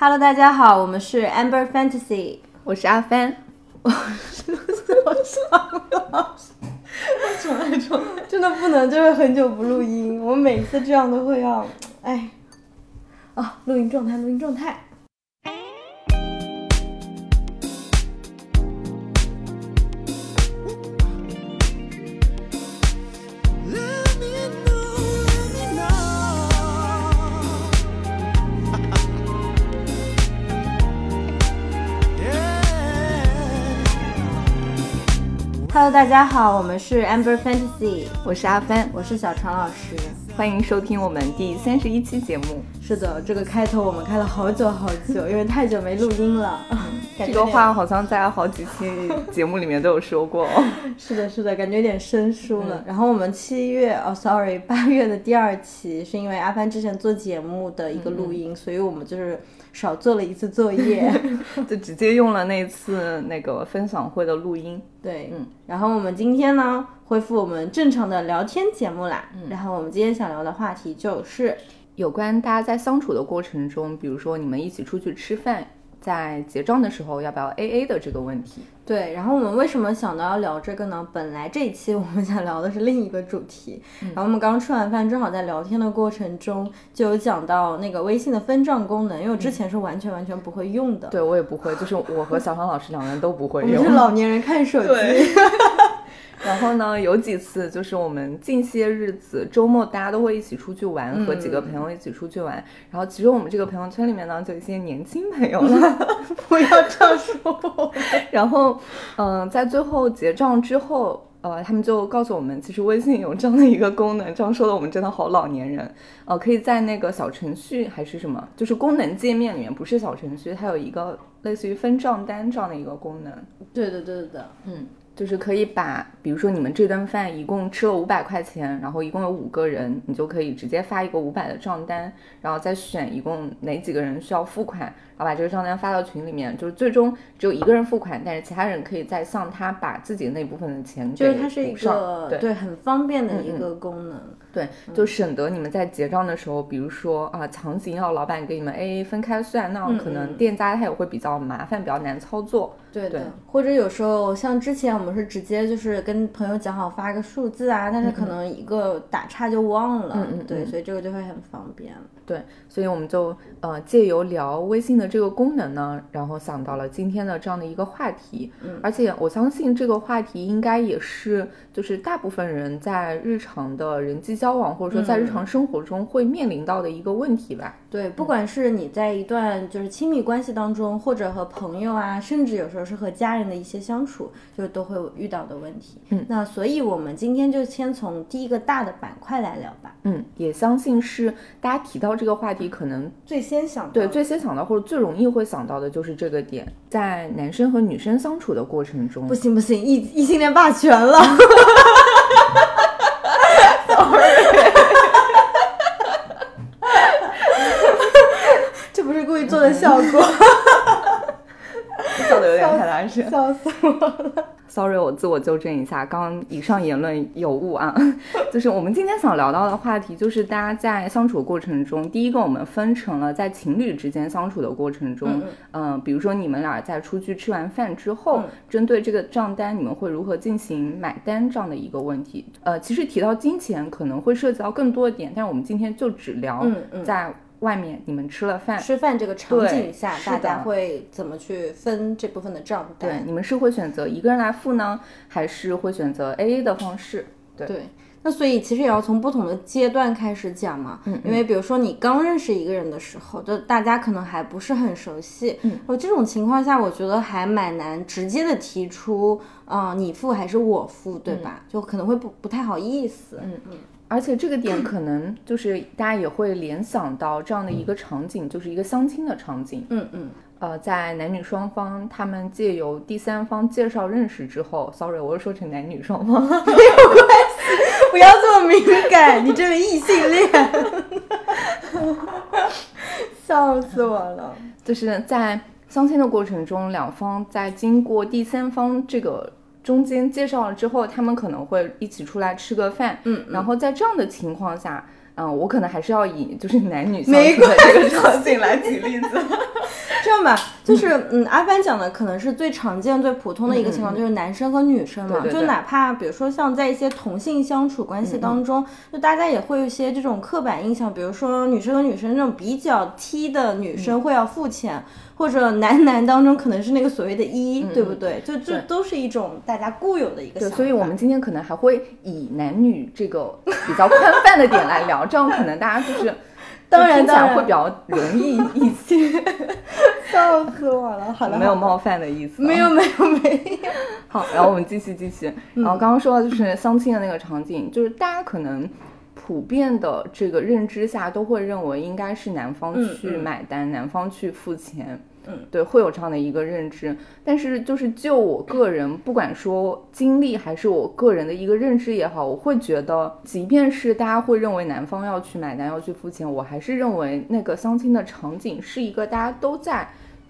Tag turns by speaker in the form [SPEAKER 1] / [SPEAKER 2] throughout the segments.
[SPEAKER 1] Hello，大家好，我们是 Amber Fantasy，
[SPEAKER 2] 我是阿帆。
[SPEAKER 1] 我是我上
[SPEAKER 2] 重来重来，
[SPEAKER 1] 真的不能就是很久不录音，我每次这样都会要，哎，啊，录音状态，录音状态。Hello，大家好，我们是 Amber Fantasy，
[SPEAKER 2] 我是阿帆，
[SPEAKER 1] 我是小常老师，
[SPEAKER 2] 欢迎收听我们第三十一期节目。
[SPEAKER 1] 是的，这个开头我们开了好久好久，因为太久没录音了。
[SPEAKER 2] 这个话好像在好几期节目里面都有说过。
[SPEAKER 1] 是的，是的，感觉有点生疏了。然后我们七月，哦，sorry，八月的第二期是因为阿帆之前做节目的一个录音，所以我们就是少做了一次作业，
[SPEAKER 2] 就直接用了那次那个分享会的录音。
[SPEAKER 1] 对，嗯。然后我们今天呢，恢复我们正常的聊天节目啦。嗯然后我们今天想聊的话题就是。
[SPEAKER 2] 有关大家在相处的过程中，比如说你们一起出去吃饭，在结账的时候要不要 A A 的这个问题。
[SPEAKER 1] 对，然后我们为什么想到要聊这个呢？本来这一期我们想聊的是另一个主题，然后我们刚吃完饭，正好在聊天的过程中就有讲到那个微信的分账功能，因为我之前是完全完全不会用的。
[SPEAKER 2] 对我也不会，就是我和小黄老师两个人都不会用。
[SPEAKER 1] 我们是老年人看手机。
[SPEAKER 2] 然后呢，有几次就是我们近些日子周末大家都会一起出去玩，和几个朋友一起出去玩。然后其实我们这个朋友圈里面呢，就一些年轻朋友了，
[SPEAKER 1] 不要这样说。
[SPEAKER 2] 然后，嗯，在最后结账之后，呃，他们就告诉我们，其实微信有这样的一个功能，这样说的我们真的好老年人。呃，可以在那个小程序还是什么，就是功能界面里面，不是小程序，它有一个类似于分账单这样的一个功能。
[SPEAKER 1] 对的，对的，
[SPEAKER 2] 嗯。就是可以把，比如说你们这顿饭一共吃了五百块钱，然后一共有五个人，你就可以直接发一个五百的账单，然后再选一共哪几个人需要付款，然后把这个账单发到群里面，就是最终只有一个人付款，但是其他人可以再向他把自己的那部分的钱
[SPEAKER 1] 就是它是一个
[SPEAKER 2] 对
[SPEAKER 1] 很方便的一个功能，
[SPEAKER 2] 对，就省得你们在结账的时候，比如说啊强行要老板给你们 A A 分开算，那可能店家他也会比较麻烦，比较难操作。
[SPEAKER 1] 对的，或者有时候像之前我们是直接就是跟朋友讲好发个数字啊，但是可能一个打岔就忘了，
[SPEAKER 2] 嗯嗯，
[SPEAKER 1] 对，所以这个就会很方便。
[SPEAKER 2] 对，所以我们就呃借由聊微信的这个功能呢，然后想到了今天的这样的一个话题。
[SPEAKER 1] 嗯，
[SPEAKER 2] 而且我相信这个话题应该也是就是大部分人在日常的人际交往或者说在日常生活中会面临到的一个问题吧。
[SPEAKER 1] 对，不管是你在一段就是亲密关系当中，或者和朋友啊，甚至有时候是和家人的一些相处，就都会遇到的问题。
[SPEAKER 2] 嗯，
[SPEAKER 1] 那所以我们今天就先从第一个大的板块来聊吧。
[SPEAKER 2] 嗯，也相信是大家提到。这个话题可能
[SPEAKER 1] 最先想
[SPEAKER 2] 对最先想到或者最容易会想到的就是这个点，在男生和女生相处的过程中，
[SPEAKER 1] 不行不行，异异性恋霸权了，这不是故意做的效果，
[SPEAKER 2] 笑
[SPEAKER 1] 笑死我了。
[SPEAKER 2] Sorry，我自我纠正一下，刚刚以上言论有误啊。就是我们今天想聊到的话题，就是大家在相处过程中，第一个我们分成了在情侣之间相处的过程中，嗯，比如说你们俩在出去吃完饭之后，针对这个账单，你们会如何进行买单这样的一个问题。呃，其实提到金钱可能会涉及到更多的点，但是我们今天就只聊在。外面你们吃了饭，
[SPEAKER 1] 吃饭这个场景下，大家会怎么去分这部分的账单？
[SPEAKER 2] 对，你们是会选择一个人来付呢，还是会选择 A A 的方式？
[SPEAKER 1] 对，那所以其实也要从不同的阶段开始讲嘛。嗯，因为比如说你刚认识一个人的时候，就大家可能还不是很熟悉。
[SPEAKER 2] 嗯，
[SPEAKER 1] 我这种情况下，我觉得还蛮难直接的提出，啊，你付还是我付，对吧？就可能会不不太好意思。
[SPEAKER 2] 嗯嗯。而且这个点 可能就是大家也会联想到这样的一个场景，就是一个相亲的场景。
[SPEAKER 1] 嗯嗯。
[SPEAKER 2] 呃，在男女双方他们借由第三方介绍认识之后，sorry，我又说成男女双方，没有关
[SPEAKER 1] 系，不要这么敏感，你这个异性恋，笑死我了。
[SPEAKER 2] 就是在相亲的过程中，两方在经过第三方这个。中间介绍了之后，他们可能会一起出来吃个饭，
[SPEAKER 1] 嗯，
[SPEAKER 2] 然后在这样的情况下，嗯，我可能还是要以就是男女相处的这个场景来举例子。
[SPEAKER 1] 这样吧，就是嗯，阿帆讲的可能是最常见、最普通的一个情况，就是男生和女生嘛，就哪怕比如说像在一些同性相处关系当中，就大家也会有一些这种刻板印象，比如说女生和女生那种比较 T 的女生会要付钱，或者男男当中可能是那个所谓的一，对不对？就这都是一种大家固有的一个想法。
[SPEAKER 2] 所以我们今天可能还会以男女这个比较宽泛的点来聊，这样可能大家就是。
[SPEAKER 1] 当然，当然
[SPEAKER 2] 会比较容易一些。
[SPEAKER 1] 笑死我了！好了，
[SPEAKER 2] 没有冒犯的意思。
[SPEAKER 1] 没有，没有，没有。
[SPEAKER 2] 好，然后我们继续，继续。然后刚刚说到就是相亲的那个场景，就是大家可能普遍的这个认知下都会认为应该是男方去买单，男方去付钱。
[SPEAKER 1] 嗯，
[SPEAKER 2] 对，会有这样的一个认知，但是就是就我个人，不管说经历还是我个人的一个认知也好，我会觉得，即便是大家会认为男方要去买单，要去付钱，我还是认为那个相亲的场景是一个大家都在。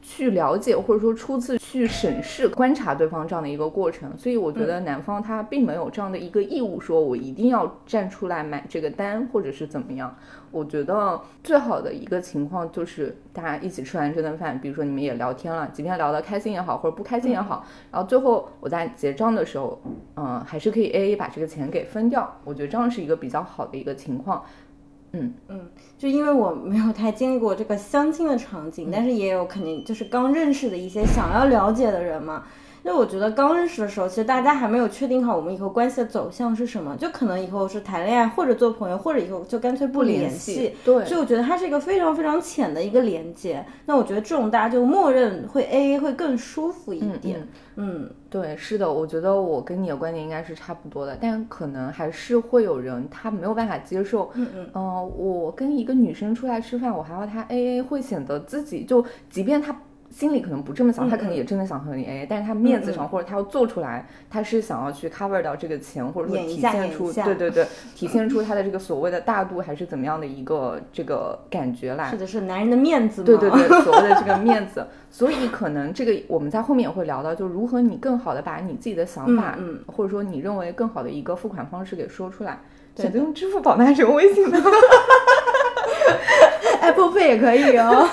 [SPEAKER 2] 去了解或者说初次去审视观察对方这样的一个过程，所以我觉得男方他并没有这样的一个义务，说我一定要站出来买这个单或者是怎么样。我觉得最好的一个情况就是大家一起吃完这顿饭，比如说你们也聊天了，今天聊得开心也好，或者不开心也好，然后最后我在结账的时候，嗯，还是可以 A A 把这个钱给分掉。我觉得这样是一个比较好的一个情况。嗯
[SPEAKER 1] 嗯，就因为我没有太经历过这个相亲的场景，但是也有肯定就是刚认识的一些想要了解的人嘛。因为我觉得刚认识的时候，其实大家还没有确定好我们以后关系的走向是什么，就可能以后是谈恋爱，或者做朋友，或者以后就干脆不联系。
[SPEAKER 2] 对，
[SPEAKER 1] 所以我觉得它是一个非常非常浅的一个连接。那我觉得这种大家就默认会 A A 会更舒服一点。嗯，
[SPEAKER 2] 对，是的，我觉得我跟你的观点应该是差不多的，但可能还是会有人他没有办法接受。
[SPEAKER 1] 嗯嗯，
[SPEAKER 2] 嗯，我跟一个女生出来吃饭，我还要她 A A，会显得自己就即便她。心里可能不这么想，他可能也真的想和你 A，但是他面子上或者他要做出来，他是想要去 cover 掉这个钱，或者说体现出对对对，体现出他的这个所谓的大度还是怎么样的一个这个感觉来。
[SPEAKER 1] 是的，是男人的面子。
[SPEAKER 2] 对对对，所谓的这个面子，所以可能这个我们在后面也会聊到，就如何你更好的把你自己的想法，
[SPEAKER 1] 嗯，
[SPEAKER 2] 或者说你认为更好的一个付款方式给说出来，选择用支付宝还是用微信呢？
[SPEAKER 1] Apple Pay 也可以哦。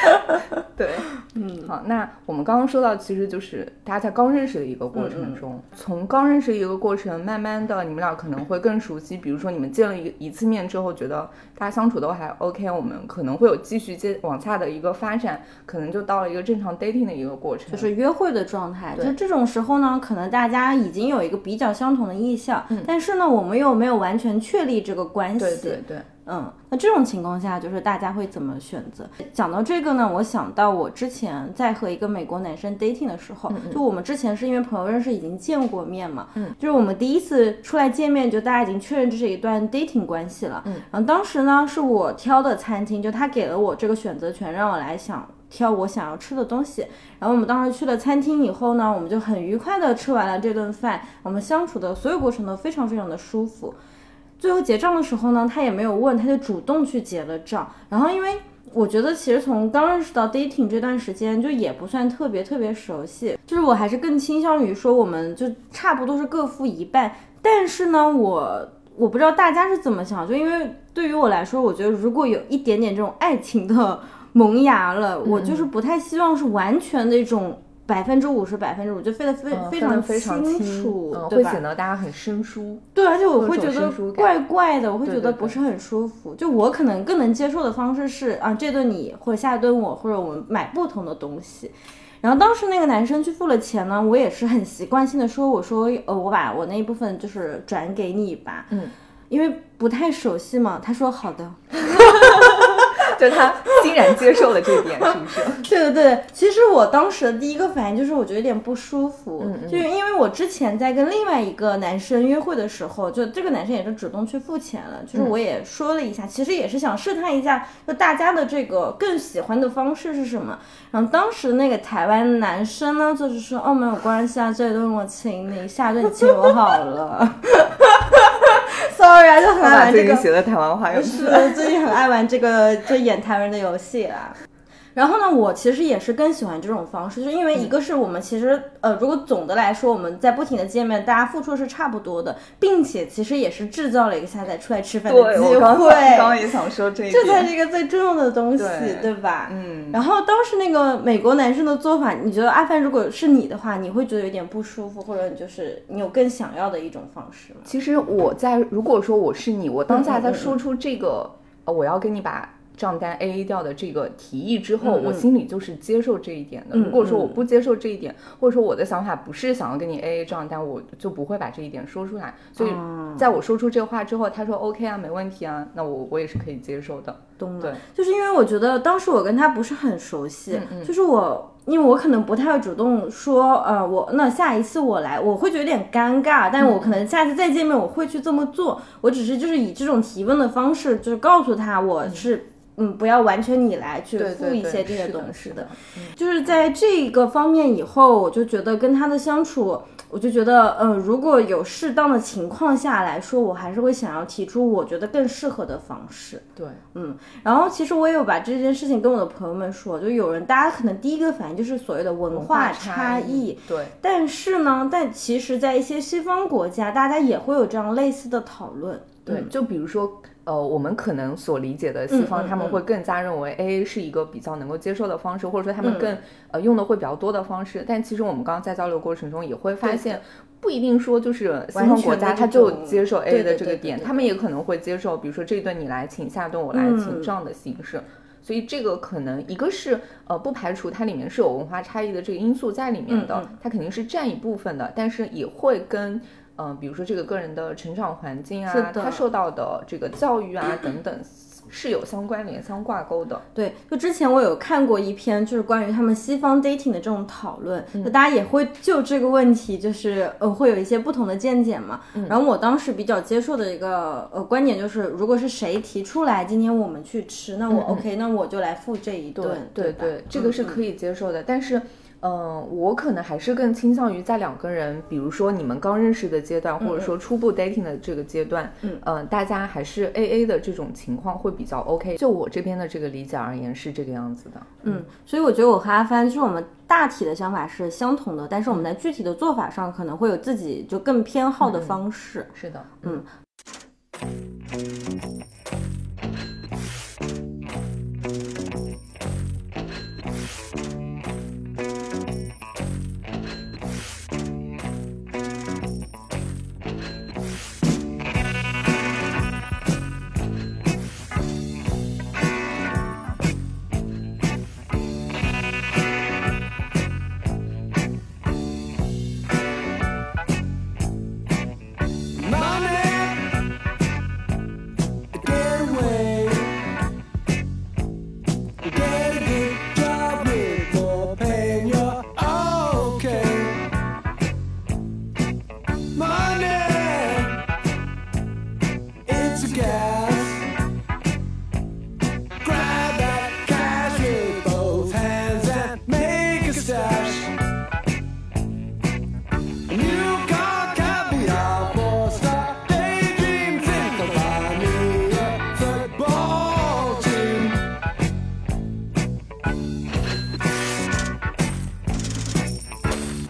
[SPEAKER 2] 对，嗯，好，那我们刚刚说到，其实就是大家在刚认识的一个过程中，从刚认识一个过程，慢慢的，你们俩可能会更熟悉。比如说，你们见了一一次面之后，觉得大家相处都还 OK，我们可能会有继续接往下的一个发展，可能就到了一个正常 dating 的一个过程，
[SPEAKER 1] 就是约会的状态。就这种时候呢，可能大家已经有一个比较相同的意向，但是呢，我们又没有完全确立这个关系。
[SPEAKER 2] 对对对。
[SPEAKER 1] 嗯，那这种情况下，就是大家会怎么选择？讲到这个呢，我想到我之前在和一个美国男生 dating 的时候，就我们之前是因为朋友认识，已经见过面嘛，
[SPEAKER 2] 嗯，
[SPEAKER 1] 就是我们第一次出来见面，就大家已经确认这是一段 dating 关系了，
[SPEAKER 2] 嗯，
[SPEAKER 1] 然后当时呢是我挑的餐厅，就他给了我这个选择权，让我来想挑我想要吃的东西，然后我们当时去了餐厅以后呢，我们就很愉快的吃完了这顿饭，我们相处的所有过程都非常非常的舒服。最后结账的时候呢，他也没有问，他就主动去结了账。然后，因为我觉得其实从刚认识到 dating 这段时间，就也不算特别特别熟悉，就是我还是更倾向于说，我们就差不多是各付一半。但是呢，我我不知道大家是怎么想，就因为对于我来说，我觉得如果有一点点这种爱情的萌芽了，我就是不太希望是完全的一种。百分之五十，百分之五就飞得非非常
[SPEAKER 2] 非常
[SPEAKER 1] 清楚，
[SPEAKER 2] 会显得大家很生疏。
[SPEAKER 1] 对，而且我会觉得怪怪的，我会觉得不是很舒服。就我可能更能接受的方式是啊，这顿你或者下一顿我，或者我们买不同的东西。然后当时那个男生去付了钱呢，我也是很习惯性的说，我说呃，我把我那一部分就是转给你吧，
[SPEAKER 2] 嗯，
[SPEAKER 1] 因为不太熟悉嘛。他说好的。
[SPEAKER 2] 就他欣然接受了这一点，是不是？
[SPEAKER 1] 对对对，其实我当时的第一个反应就是我觉得有点不舒服，
[SPEAKER 2] 嗯
[SPEAKER 1] 就是因为我之前在跟另外一个男生约会的时候，就这个男生也是主动去付钱了，就是我也说了一下，其实也是想试探一下，就大家的这个更喜欢的方式是什么。然后当时那个台湾男生呢，就是说哦没有关系啊，这顿我请你，下顿你请我好了。Sorry 啊，就很爱玩这个。
[SPEAKER 2] 最近学的台湾话，
[SPEAKER 1] 是最近很爱玩这个，就演台湾人的游戏啦。然后呢，我其实也是更喜欢这种方式，就因为一个是我们其实呃，如果总的来说我们在不停的见面，大家付出是差不多的，并且其实也是制造了一个下载出来吃饭的机会。
[SPEAKER 2] 刚刚也想说这一
[SPEAKER 1] 点，这才是一个最重要的东西，对吧？
[SPEAKER 2] 嗯。
[SPEAKER 1] 然后当时那个美国男生的做法，你觉得阿凡如果是你的话，你会觉得有点不舒服，或者你就是你有更想要的一种方式吗？
[SPEAKER 2] 其实我在如果说我是你，我当下在说出这个，我要跟你把。账单 A A 掉的这个提议之后，我心里就是接受这一点的。如果说我不接受这一点，或者说我的想法不是想要跟你 A A 账单，我就不会把这一点说出来。所以，在我说出这话之后，他说 O K 啊，没问题啊，那我我也是可以接受的。
[SPEAKER 1] 懂了，就是因为我觉得当时我跟他不是很熟悉，就是我因为我可能不太会主动说，呃，我那下一次我来，我会觉得有点尴尬，但我可能下次再见面我会去这么做。我只是就是以这种提问的方式，就是告诉他我是。嗯，不要完全你来去付一些这些东西
[SPEAKER 2] 的，
[SPEAKER 1] 就是在这个方面以后，我就觉得跟他的相处，我就觉得，呃，如果有适当的情况下来说，我还是会想要提出我觉得更适合的方式。
[SPEAKER 2] 对，
[SPEAKER 1] 嗯，然后其实我也有把这件事情跟我的朋友们说，就有人大家可能第一个反应就是所谓的文化差
[SPEAKER 2] 异，对，
[SPEAKER 1] 但是呢，但其实在一些西方国家，大家也会有这样类似的讨论。
[SPEAKER 2] 对，就比如说。呃，我们可能所理解的西方，他们会更加认为 A A 是一个比较能够接受的方式，或者说他们更呃用的会比较多的方式。但其实我们刚刚在交流过程中也会发现，不一定说就是西方国家他就接受 A A 的这个点，他们也可能会接受，比如说这一顿你来请，下顿我来请这样的形式。所以这个可能一个是呃不排除它里面是有文化差异的这个因素在里面的，它肯定是占一部分的，但是也会跟。嗯，比如说这个个人的成长环境啊，他受到的这个教育啊等等，是有相关联、相挂钩的。
[SPEAKER 1] 对，就之前我有看过一篇，就是关于他们西方 dating 的这种讨论，就大家也会就这个问题，就是呃会有一些不同的见解嘛。然后我当时比较接受的一个呃观点就是，如果是谁提出来今天我们去吃，那我 OK，那我就来付这一顿。
[SPEAKER 2] 对对，这个是可以接受的，但是。嗯，我可能还是更倾向于在两个人，比如说你们刚认识的阶段，或者说初步 dating 的这个阶段，嗯，大家还是 A A 的这种情况会比较 OK。就我这边的这个理解而言是这个样子的。
[SPEAKER 1] 嗯，所以我觉得我和阿帆就是我们大体的想法是相同的，但是我们在具体的做法上可能会有自己就更偏好的方式。
[SPEAKER 2] 是的，
[SPEAKER 1] 嗯。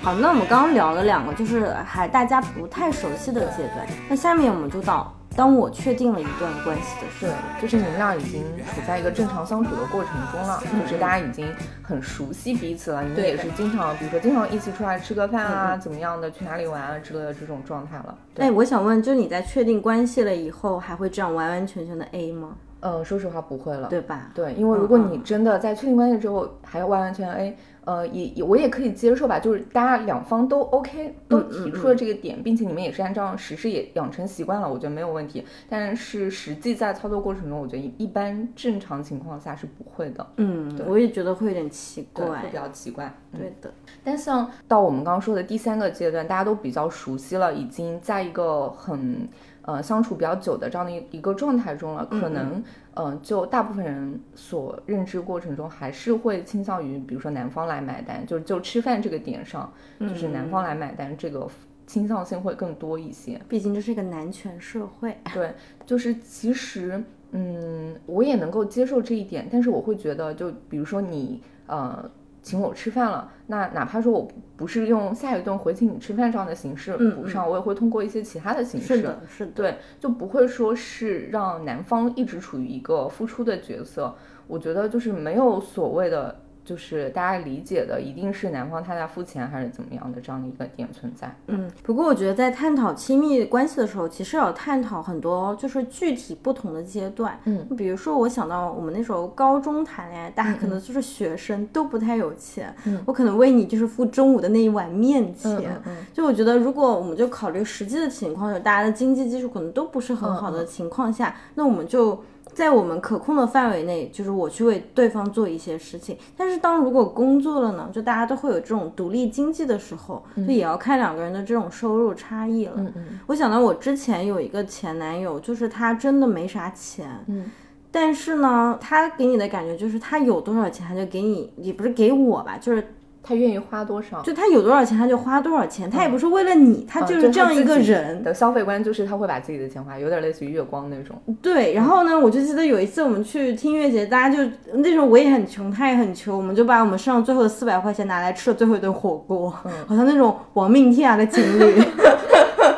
[SPEAKER 1] 那我们刚刚聊了两个，就是还大家不太熟悉的阶段。那下面我们就到当我确定了一段关系的时候，
[SPEAKER 2] 就是你们俩已经处在一个正常相处的过程中了，就是大家已经很熟悉彼此了。你们也是经常，比如说经常一起出来吃个饭啊，怎么样的，去哪里玩啊之类的这种状态了。
[SPEAKER 1] 哎，我想问，就你在确定关系了以后，还会这样完完全全的 A 吗？
[SPEAKER 2] 呃，说实话不会了，
[SPEAKER 1] 对吧？
[SPEAKER 2] 对，因为如果你真的在确定关系之后还要完完全全 A。呃，也也我也可以接受吧，就是大家两方都 OK，都提出了这个点，并且你们也是按照实施也养成习惯了，我觉得没有问题。但是实际在操作过程中，我觉得一般正常情况下是不会的。
[SPEAKER 1] 嗯，我也觉得会有点奇怪，
[SPEAKER 2] 会比较奇怪。
[SPEAKER 1] 对的。
[SPEAKER 2] 但像到我们刚刚说的第三个阶段，大家都比较熟悉了，已经在一个很呃相处比较久的这样的一一个状态中了，可能。嗯，就大部分人所认知过程中，还是会倾向于，比如说男方来买单，就就吃饭这个点上，就是男方来买单，这个倾向性会更多一些。
[SPEAKER 1] 毕竟这是一个男权社会。
[SPEAKER 2] 对，就是其实，嗯，我也能够接受这一点，但是我会觉得，就比如说你呃请我吃饭了，那哪怕说我不是用下一顿回请你吃饭这样的形式补上，我也会通过一些其他的形式，
[SPEAKER 1] 是的，是的，
[SPEAKER 2] 对，就不会说是让男方一直处于一个付出的角色。我觉得就是没有所谓的。就是大家理解的，一定是男方他在付钱还是怎么样的这样的一个点存在。
[SPEAKER 1] 嗯，不过我觉得在探讨亲密关系的时候，其实要探讨很多就是具体不同的阶段。
[SPEAKER 2] 嗯，
[SPEAKER 1] 比如说我想到我们那时候高中谈恋爱，大家可能就是学生都不太有钱，我可能为你就是付中午的那一碗面钱。就我觉得，如果我们就考虑实际的情况，就大家的经济基础可能都不是很好的情况下，那我们就。在我们可控的范围内，就是我去为对方做一些事情。但是当如果工作了呢，就大家都会有这种独立经济的时候，就也要看两个人的这种收入差异了。
[SPEAKER 2] 嗯嗯。
[SPEAKER 1] 我想到我之前有一个前男友，就是他真的没啥钱，
[SPEAKER 2] 嗯，
[SPEAKER 1] 但是呢，他给你的感觉就是他有多少钱他就给你，也不是给我吧，就是。
[SPEAKER 2] 他愿意花多少？
[SPEAKER 1] 就他有多少钱，他就花多少钱。他也不是为了你，他就是这样一个人
[SPEAKER 2] 的消费观，就是他会把自己的钱花，有点类似于月光那种。
[SPEAKER 1] 对，然后呢，我就记得有一次我们去听音乐节，大家就那时候我也很穷，他也很穷，我们就把我们身上最后的四百块钱拿来吃了最后一顿火锅，好像那种亡命天涯的情侣。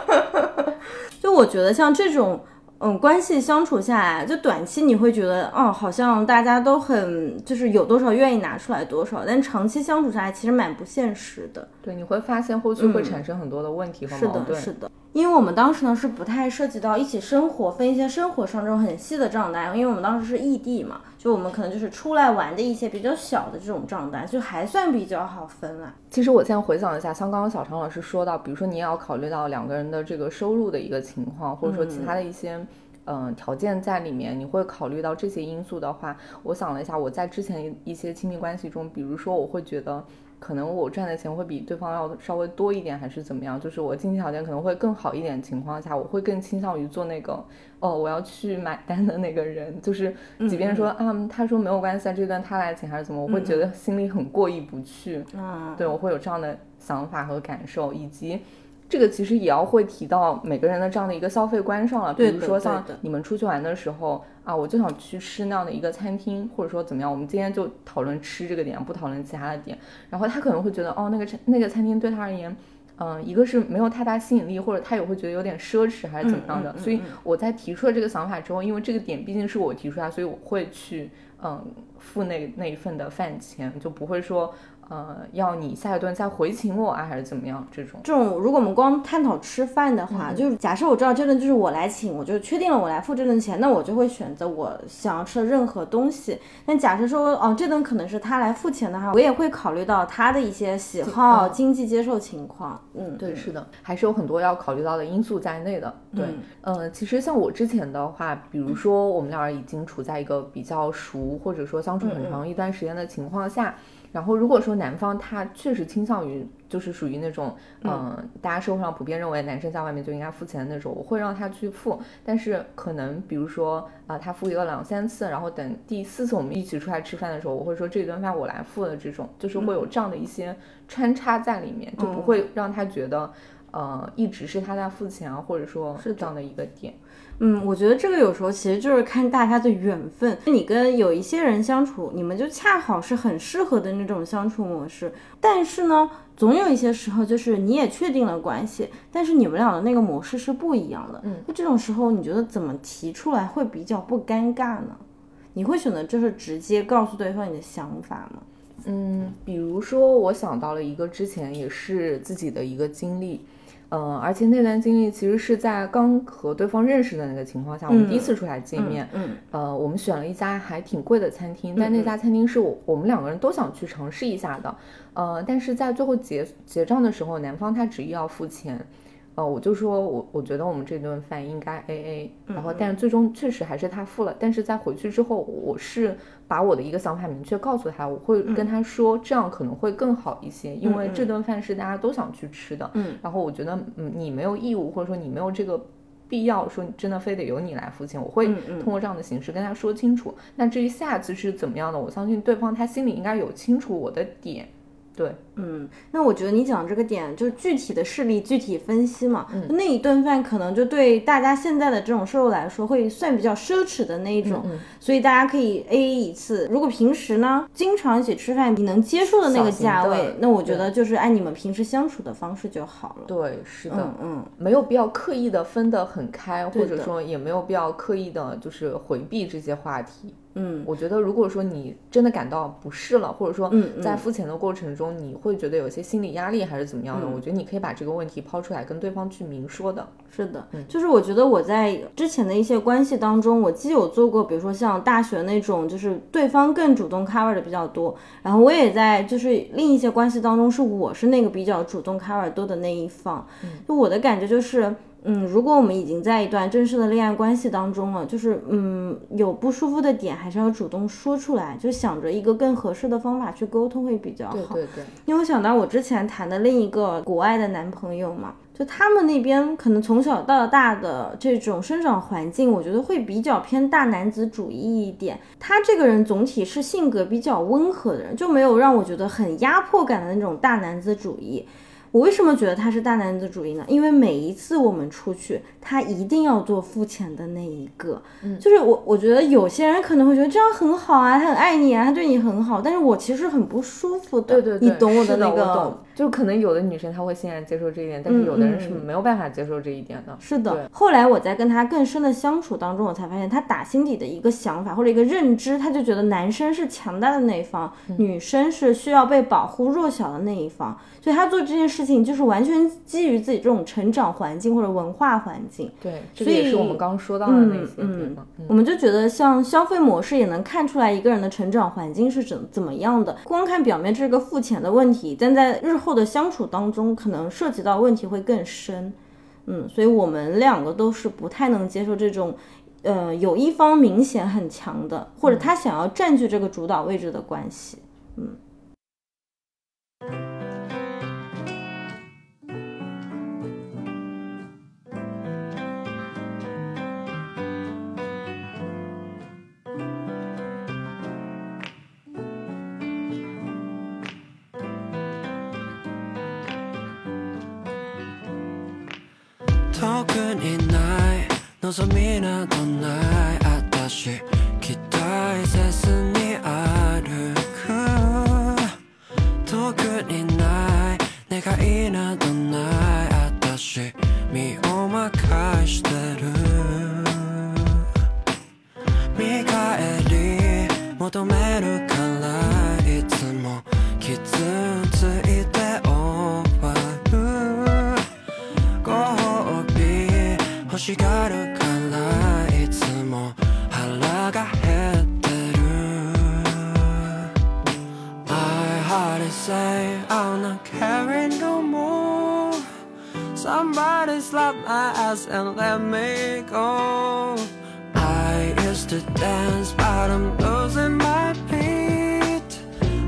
[SPEAKER 1] 就我觉得像这种。嗯，关系相处下来，就短期你会觉得，哦，好像大家都很，就是有多少愿意拿出来多少，但长期相处下来，其实蛮不现实的。
[SPEAKER 2] 对，你会发现后续会产生很多的问题和
[SPEAKER 1] 矛盾。是的，是的。因为我们当时呢是不太涉及到一起生活，分一些生活上这种很细的账单，因为我们当时是异地嘛，就我们可能就是出来玩的一些比较小的这种账单，就还算比较好分了。
[SPEAKER 2] 其实我现在回想一下，像刚刚小常老师说到，比如说你也要考虑到两个人的这个收入的一个情况，或者说其他的一些。嗯，条件在里面，你会考虑到这些因素的话，我想了一下，我在之前一些亲密关系中，比如说我会觉得，可能我赚的钱会比对方要稍微多一点，还是怎么样，就是我经济条件可能会更好一点情况下，我会更倾向于做那个，哦，我要去买单的那个人，就是即便说啊，他说没有关系，这段他来请还是怎么，我会觉得心里很过意不去，
[SPEAKER 1] 嗯，
[SPEAKER 2] 对我会有这样的想法和感受，以及。这个其实也要会提到每个人的这样的一个消费观上了，比如说像你们出去玩的时候啊，我就想去吃那样的一个餐厅，或者说怎么样，我们今天就讨论吃这个点，不讨论其他的点。然后他可能会觉得，哦，那个餐那个餐厅对他而言，嗯，一个是没有太大吸引力，或者他也会觉得有点奢侈，还是怎么样的。所以我在提出了这个想法之后，因为这个点毕竟是我提出来，所以我会去嗯付那那一份的饭钱，就不会说。呃，要你下一顿再回请我啊，还是怎么样？这种
[SPEAKER 1] 这种，如果我们光探讨吃饭的话，就是假设我知道这顿就是我来请，我就确定了我来付这顿钱，那我就会选择我想要吃的任何东西。但假设说哦，这顿可能是他来付钱的话，我也会考虑到他的一些喜好、经济接受情况。嗯，
[SPEAKER 2] 对，是的，还是有很多要考虑到的因素在内的。对，呃，其实像我之前的话，比如说我们俩已经处在一个比较熟，或者说相处很长一段时间的情况下。然后，如果说男方他确实倾向于就是属于那种，嗯，大家社会上普遍认为男生在外面就应该付钱的那种，我会让他去付。但是可能比如说啊，他付一个两三次，然后等第四次我们一起出来吃饭的时候，我会说这顿饭我来付的这种，就是会有这样的一些穿插在里面，就不会让他觉得，呃，一直是他在付钱啊，或者说是这样的一个点。
[SPEAKER 1] 嗯，我觉得这个有时候其实就是看大家的缘分。你跟有一些人相处，你们就恰好是很适合的那种相处模式。但是呢，总有一些时候，就是你也确定了关系，但是你们俩的那个模式是不一样的。
[SPEAKER 2] 嗯，
[SPEAKER 1] 那这种时候，你觉得怎么提出来会比较不尴尬呢？你会选择就是直接告诉对方你的想法吗？
[SPEAKER 2] 嗯，比如说我想到了一个之前也是自己的一个经历。嗯，而且那段经历其实是在刚和对方认识的那个情况下，我们第一次出来见面。
[SPEAKER 1] 嗯，
[SPEAKER 2] 呃，我们选了一家还挺贵的餐厅，但那家餐厅是我我们两个人都想去尝试一下的。呃，但是在最后结结账的时候，男方他执意要付钱。呃，我就说，我我觉得我们这顿饭应该 A A，然后，但是最终确实还是他付了。但是在回去之后，我是把我的一个想法明确告诉他，我会跟他说，这样可能会更好一些，因为这顿饭是大家都想去吃的。
[SPEAKER 1] 嗯，
[SPEAKER 2] 然后我觉得，嗯，你没有义务，或者说你没有这个必要，说真的非得由你来付钱。我会通过这样的形式跟他说清楚。那至于下次是怎么样的，我相信对方他心里应该有清楚我的点。对，
[SPEAKER 1] 嗯，那我觉得你讲这个点就是具体的事例具体分析嘛，
[SPEAKER 2] 嗯
[SPEAKER 1] 那一顿饭可能就对大家现在的这种收入来说会算比较奢侈的那一种，
[SPEAKER 2] 嗯
[SPEAKER 1] 所以大家可以 A A 一次。如果平时呢经常一起吃饭，你能接受的那个价位那我觉得就是按你们平时相处的方式就好了。
[SPEAKER 2] 对，是的，
[SPEAKER 1] 嗯嗯，
[SPEAKER 2] 没有必要刻意的分得很开，或者说也没有必要刻意的就是回避这些话题。
[SPEAKER 1] 嗯，
[SPEAKER 2] 我觉得如果说你真的感到不适了，或者说在付钱的过程中你会觉得有些心理压力还是怎么样的，
[SPEAKER 1] 嗯
[SPEAKER 2] 我觉得你可以把这个问题抛出来跟对方去明说的。
[SPEAKER 1] 是的，
[SPEAKER 2] 嗯
[SPEAKER 1] 就是我觉得我在之前的一些关系当中，我既有做过，比如说像大学那种，就是对方更主动 cover 的比较多，然后我也在就是另一些关系当中，是我是那个比较主动 cover 多的那一方。就我的感觉就是。嗯，如果我们已经在一段正式的恋爱关系当中了，就是嗯有不舒服的点，还是要主动说出来，就想着一个更合适的方法去沟通会比较好。
[SPEAKER 2] 对对对，
[SPEAKER 1] 因为我想到我之前谈的另一个国外的男朋友嘛，就他们那边可能从小到大的这种生长环境，我觉得会比较偏大男子主义一点。他这个人总体是性格比较温和的人，就没有让我觉得很压迫感的那种大男子主义。我为什么觉得他是大男子主义呢？因为每一次我们出去，他一定要做付钱的那一个。嗯，就是我，我觉得有些人可能会觉得这样很好啊，他很爱你啊，他对你很好，但是我其实很不舒服的。
[SPEAKER 2] 对对对，
[SPEAKER 1] 你懂我
[SPEAKER 2] 的
[SPEAKER 1] 那个？
[SPEAKER 2] 就可能有的女生她会欣然接受这一点，但是有的人是没有办法接受这一点的。
[SPEAKER 1] 是的，后来我在跟他更深的相处当中，我才发现他打心底的一个想法或者一个认知，他就觉得男生是强大的那一方，
[SPEAKER 2] 嗯
[SPEAKER 1] 女生是需要被保护弱小的那一方，所以他做这件事情就是完全基于自己这种成长环境或者文化环境。
[SPEAKER 2] 对，这个也是我们刚刚说到的那些地方。嗯
[SPEAKER 1] 我们就觉得，像消费模式也能看出来一个人的成长环境是怎怎么样的。光看表面这个付钱的问题，但在日后的相处当中，可能涉及到问题会更深。嗯，所以我们两个都是不太能接受这种，呃，有一方明显很强的，或者他想要占据这个主导位置的关系。
[SPEAKER 3] 遠 so mean I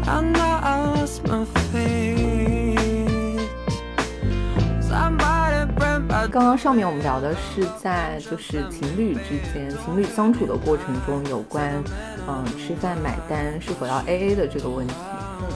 [SPEAKER 3] I know I lost my faith. Somebody bring back
[SPEAKER 2] 刚刚上面我们聊的是在就是情侣之间、情侣相处的过程中，有关嗯吃饭买单是否要 A A 的这个问题。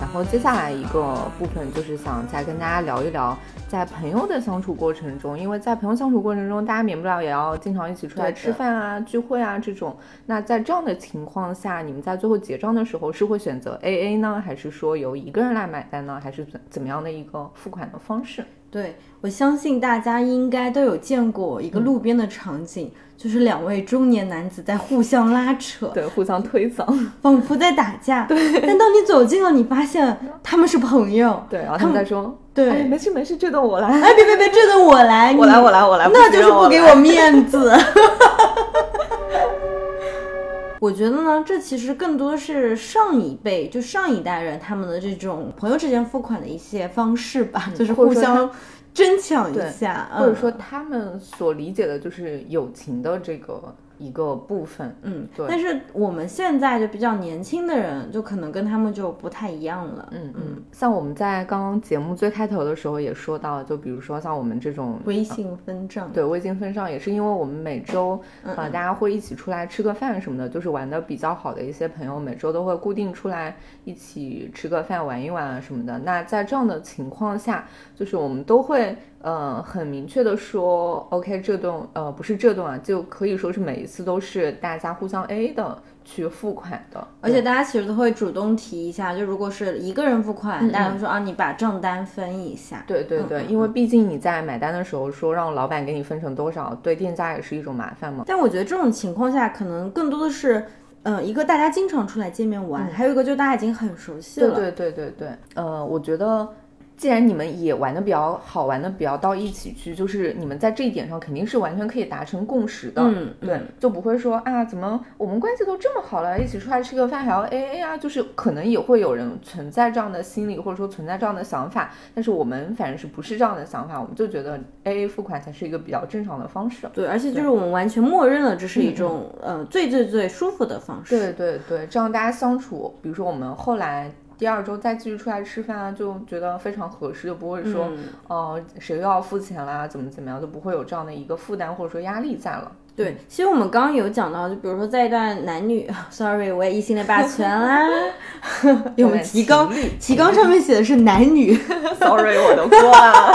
[SPEAKER 2] 然后接下来一个部分就是想再跟大家聊一聊，在朋友的相处过程中，因为在朋友相处过程中，大家免不了也要经常一起出来吃饭啊、聚会啊这种。那在这样的情况下，你们在最后结账的时候是会选择 A A 呢，还是说由一个人来买单呢，还是怎怎么样的一个付款的方式？
[SPEAKER 1] 对，我相信大家应该都有见过一个路边的场景，就是两位中年男子在互相拉扯，
[SPEAKER 2] 对，互相推搡。
[SPEAKER 1] 仿佛在打架。对，但当你走近了，你发现他们是朋友。
[SPEAKER 2] 对，然后他们在说，
[SPEAKER 1] 对
[SPEAKER 2] 哎，没事没事，这顿我来。
[SPEAKER 1] 哎，别别别，这顿我来，
[SPEAKER 2] 我来
[SPEAKER 1] 你
[SPEAKER 2] 我来我来
[SPEAKER 1] 那就是
[SPEAKER 2] 不行让我来
[SPEAKER 1] 不给我面子。我觉得呢，这其实更多是上一辈，就上一代人他们的这种朋友之间付款的一些方式吧，就是互相争抢一下，
[SPEAKER 2] 或者说
[SPEAKER 1] 嗯。
[SPEAKER 2] 他们所理解的就是友情的这个一个部分。
[SPEAKER 1] 嗯，
[SPEAKER 2] 对
[SPEAKER 1] 但是我们现在就比较年轻的人，就可能跟他们就不太一样了。
[SPEAKER 2] 嗯嗯，像我们在刚刚节目最开头的时候也说到，就比如说像我们这种
[SPEAKER 1] 微信分账，
[SPEAKER 2] 对微信分账，也是因为我们每周
[SPEAKER 1] 嗯
[SPEAKER 2] 呃大家会一起出来吃个饭什么的，就是玩的比较好的一些朋友，每周都会固定出来一起吃个饭、玩一玩啊什么的。那在这样的情况下，就是我们都会呃很明确的说，OK，这顿呃不是这顿啊，就可以说是每一次都是大家互相 AA 的去付款的，
[SPEAKER 1] 而且大家其实都会主动提一下，就如果是一个人付款，大家会说啊，你把账单分一下。
[SPEAKER 2] 对对对，因为毕竟你在买单的时候说让老板给你分成多少，对店家也是一种麻烦嘛。
[SPEAKER 1] 但我觉得这种情况下，可能更多的是，嗯，一个大家经常出来见面玩，还有一个就大家已经很熟悉了。
[SPEAKER 2] 对对对对，呃，我觉得既然你们也玩的比较好，玩的比较到一起去，就是你们在这一点上肯定是完全可以达成共识的。
[SPEAKER 1] 嗯
[SPEAKER 2] 对
[SPEAKER 1] 嗯，
[SPEAKER 2] 就不会说啊，怎么我们关系都这么好了，一起出来吃个饭还要 A A 啊？就是可能也会有人存在这样的心理，或者说存在这样的想法，但是我们反正是不是这样的想法，我们就觉得 A A 付款才是一个比较正常的方式。
[SPEAKER 1] 对，而且就是我们完全默认了这是一种、呃最最最舒服的方式。
[SPEAKER 2] 对对对，这样大家相处，比如说我们后来第二周再继续出来吃饭啊，就觉得非常合适，就不会说，
[SPEAKER 1] 嗯
[SPEAKER 2] 呃，谁又要付钱啦，怎么怎么样，就不会有这样的一个负担或者说压力在了。
[SPEAKER 1] 对，其实我们刚刚有讲到，就比如说在一段男女，sorry，我也异性恋霸权啦，因为我们提纲提纲上面写的是男女，
[SPEAKER 2] Sorry，我的锅啊！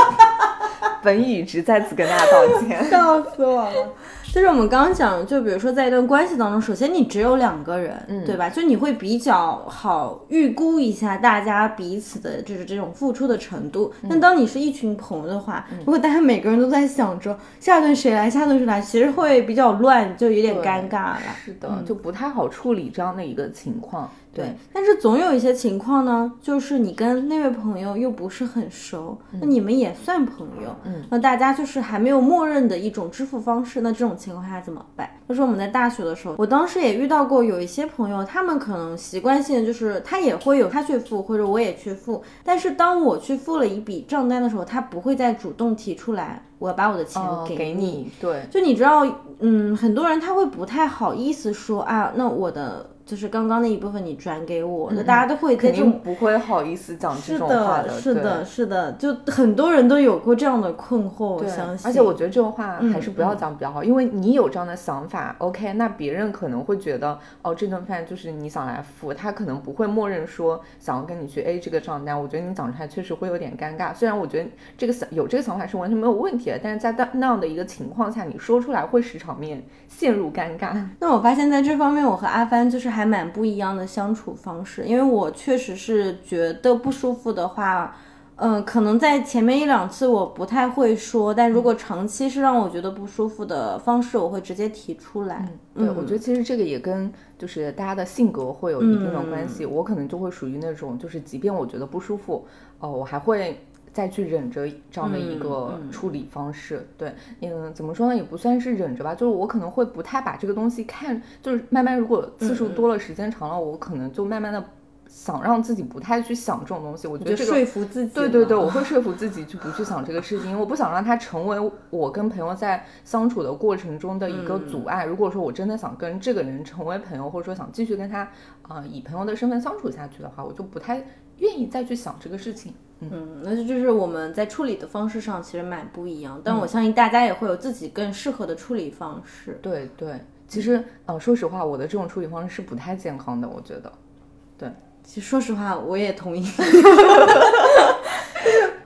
[SPEAKER 2] 本语直在此跟大家道歉。
[SPEAKER 1] 笑死我了。就是我们刚刚讲，就比如说在一段关系当中，首先你只有两个人，
[SPEAKER 2] 嗯
[SPEAKER 1] 对吧？就你会比较好预估一下大家彼此的就是这种付出的程度。
[SPEAKER 2] 嗯
[SPEAKER 1] 但当你是一群朋友的话，如果大家每个人都在想着下顿谁来，下顿谁来，其实会比较乱，就有点尴尬了。
[SPEAKER 2] 是的，就不太好处理这样的一个情况。对，
[SPEAKER 1] 但是总有一些情况呢，就是你跟那位朋友又不是很熟，那你们也算朋友，
[SPEAKER 2] 嗯，
[SPEAKER 1] 那大家就是还没有默认的一种支付方式，那这种情况下怎么办？就是我们在大学的时候，我当时也遇到过有一些朋友，他们可能习惯性就是他也会有他去付，或者我也去付，但是当我去付了一笔账单的时候，他不会再主动提出来，我要把我的钱给
[SPEAKER 2] 你，对，
[SPEAKER 1] 就你知道，嗯，很多人他会不太好意思说啊，那我的就是刚刚那一部分你转给我，那大家都会在
[SPEAKER 2] 肯
[SPEAKER 1] 这种
[SPEAKER 2] 定不会好意思讲这种话
[SPEAKER 1] 的，是
[SPEAKER 2] 对
[SPEAKER 1] 的，是的，就很多人都有过这样的困惑，我相信。
[SPEAKER 2] 而且我觉得这种话
[SPEAKER 1] 嗯
[SPEAKER 2] 还是不要讲比较好，因为你有这样的想法，OK，那别人可能会觉得，哦，这顿饭就是你想来付，他可能不会默认说想要跟你去 A 这个账单。我觉得你讲出来确实会有点尴尬，虽然我觉得这个想有这个想法是完全没有问题的，但是在那那样的一个情况下，你说出来会使场面陷入尴尬。
[SPEAKER 1] 那我发现在这方面，我和阿帆就是还蛮不一样的相处方式，因为我确实是觉得不舒服的话。嗯，可能在前面一两次我不太会说，但如果长期是让我觉得不舒服的方式，我会直接提出来。
[SPEAKER 2] 对，我觉得其实这个也跟就是大家的性格会有一定的关系。我可能就会属于那种，就是即便我觉得不舒服，哦、我还会再去忍着这样的一个处理方式。对，嗯，怎么说呢，也不算是忍着吧，就是我可能会不太把这个东西看，就是慢慢如果次数多了，时间长了，我可能就慢慢的。想让自己不太去想这种东西，我觉得这个
[SPEAKER 1] 说服自己
[SPEAKER 2] 对对对，我会说服自己去不去想这个事情，因为我不想让它成为我跟朋友在相处的过程中的一个阻碍。如果说我真的想跟这个人成为朋友，或者说想继续跟他啊、呃以朋友的身份相处下去的话，我就不太愿意再去想这个事情。嗯，
[SPEAKER 1] 嗯，那就就是我们在处理的方式上其实蛮不一样，但我相信大家也会有自己更适合的处理方式。
[SPEAKER 2] 对对，其实呃，说实话，我的这种处理方式是不太健康的，我觉得。对，
[SPEAKER 1] 其实说实话，我也同意。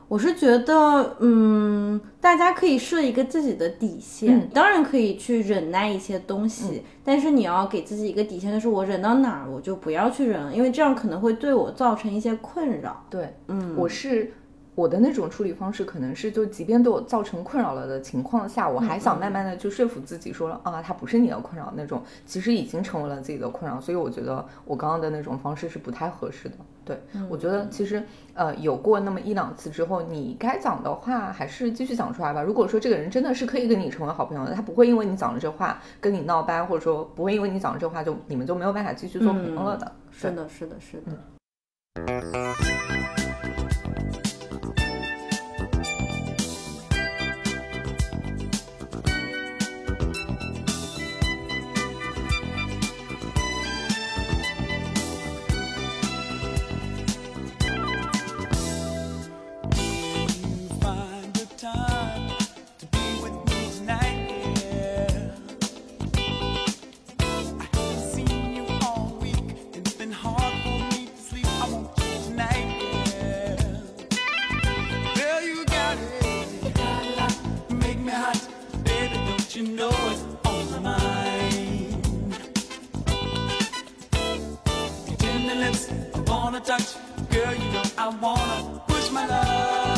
[SPEAKER 1] 我是觉得，嗯，大家可以设一个自己的底线，
[SPEAKER 2] 嗯
[SPEAKER 1] 当然可以去忍耐一些东西，但是你要给自己一个底线，就是我忍到哪儿我就不要去忍了，因为这样可能会对我造成一些困扰。
[SPEAKER 2] 对，嗯，我是我的那种处理方式，可能是就即便对我造成困扰了的情况下，我还想慢慢的去说服自己说，啊，它不是你的困扰那种，其实已经成为了自己的困扰，所以我觉得我刚刚的那种方式是不太合适的。对，我觉得其实呃有过那么一两次之后，你该讲的话还是继续讲出来吧。如果说这个人真的是可以跟你成为好朋友的，他不会因为你讲了这话跟你闹掰，或者说不会因为你讲了这话就你们就没有办法继续做朋友了的。
[SPEAKER 1] 是的，是的，是的。
[SPEAKER 3] lips. I wanna touch, girl, you know I wanna push my love.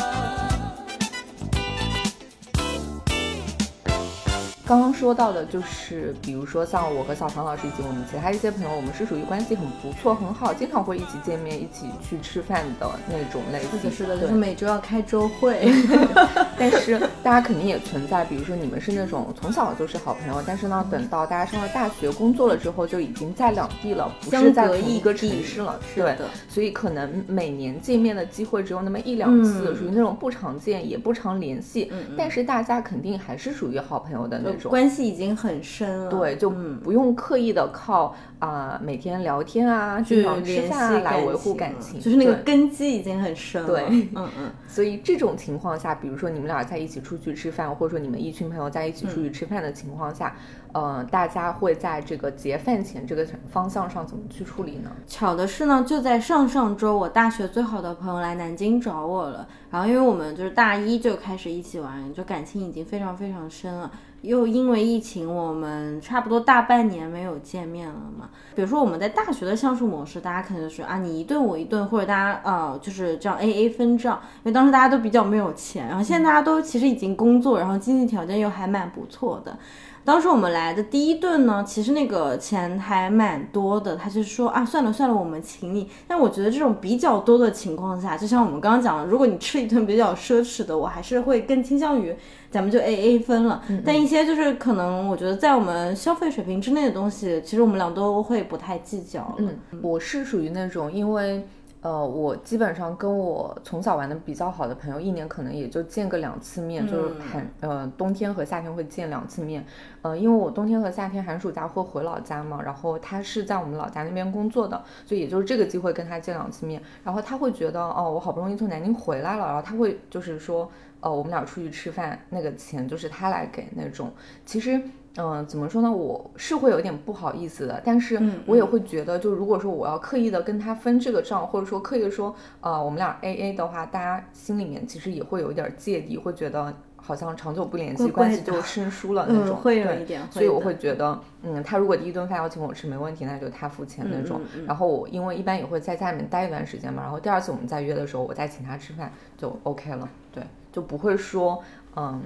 [SPEAKER 2] 刚刚说到的就是，比如说像我和小常老师以及我们其他一些朋友，我们是属于关系很不错、很好，经常会一起见面、一起去吃饭的那种类型。
[SPEAKER 1] 是的，是的，就是每周要开周会。
[SPEAKER 2] 但是大家肯定也存在，比如说你们是那种从小就是好朋友，但是呢，等到大家上了大学、工作了之后，就已经在两地了，不是在一个城市了。对
[SPEAKER 1] 是的，
[SPEAKER 2] 所以可能每年见面的机会只有那么一两次，
[SPEAKER 1] 嗯
[SPEAKER 2] 属于那种不常见也不常联系，
[SPEAKER 1] 嗯嗯
[SPEAKER 2] 但是大家肯定还是属于好朋友的那种。
[SPEAKER 1] 关系已经很深了。
[SPEAKER 2] 对，就
[SPEAKER 1] 嗯
[SPEAKER 2] 不用刻意的靠啊、每天聊天啊、
[SPEAKER 1] 去联系
[SPEAKER 2] 饭啊来维护感情，
[SPEAKER 1] 就是那个根基已经很深了。
[SPEAKER 2] 对
[SPEAKER 1] 嗯嗯。
[SPEAKER 2] 所以这种情况下，比如说你们俩在一起出去吃饭，或者说你们一群朋友在一起出去吃饭的情况下，呃，大家会在这个结饭钱这个方向上怎么去处理呢？
[SPEAKER 1] 巧的是呢，就在上上周，我大学最好的朋友来南京找我了。然后因为我们就是大一就开始一起玩，就感情已经非常非常深了。又因为疫情，我们差不多大半年没有见面了嘛。比如说我们在大学的相处模式，大家可能就是啊你一顿我一顿，或者大家呃就是这样 A A 分账。因为当时大家都比较没有钱，然后现在大家都其实已经工作，然后经济条件又还蛮不错的。当时我们来的第一顿呢，其实那个钱还蛮多的，他就说啊，算了算了，我们请你。但我觉得这种比较多的情况下，就像我们刚刚讲的，如果你吃一顿比较奢侈的，我还是会更倾向于咱们就 A A 分了。但一些就是可能我觉得在我们消费水平之内的东西，其实我们俩都会不太计较。
[SPEAKER 2] 嗯，我是属于那种，因为呃，我基本上跟我从小玩的比较好的朋友，一年可能也就见个两次面，就是寒呃冬天和夏天会见两次面。呃，因为我冬天和夏天寒暑假会回老家嘛，然后他是在我们老家那边工作的，所以也就是这个机会跟他见两次面。然后他会觉得，哦，我好不容易从南京回来了，然后他会就是说，呃，我们俩出去吃饭，那个钱就是他来给那种。其实。嗯，怎么说呢？我是会有点不好意思的，但是我也会觉得，就如果说我要刻意的跟他分这个账，或者说刻意的说，呃，我们俩 A A 的话，大家心里面其实也会有一点芥蒂，会觉得好像长久不联系，关系就生疏了那
[SPEAKER 1] 嗯
[SPEAKER 2] 种。对
[SPEAKER 1] 会有一点
[SPEAKER 2] 所以我
[SPEAKER 1] 会
[SPEAKER 2] 觉得，嗯，他如果第一顿饭邀请我吃没问题，那就他付钱那种。
[SPEAKER 1] 嗯嗯嗯
[SPEAKER 2] 然后我因为一般也会在家里面待一段时间嘛，然后第二次我们再约的时候，我再请他吃饭就 OK 了。对，就不会说，嗯。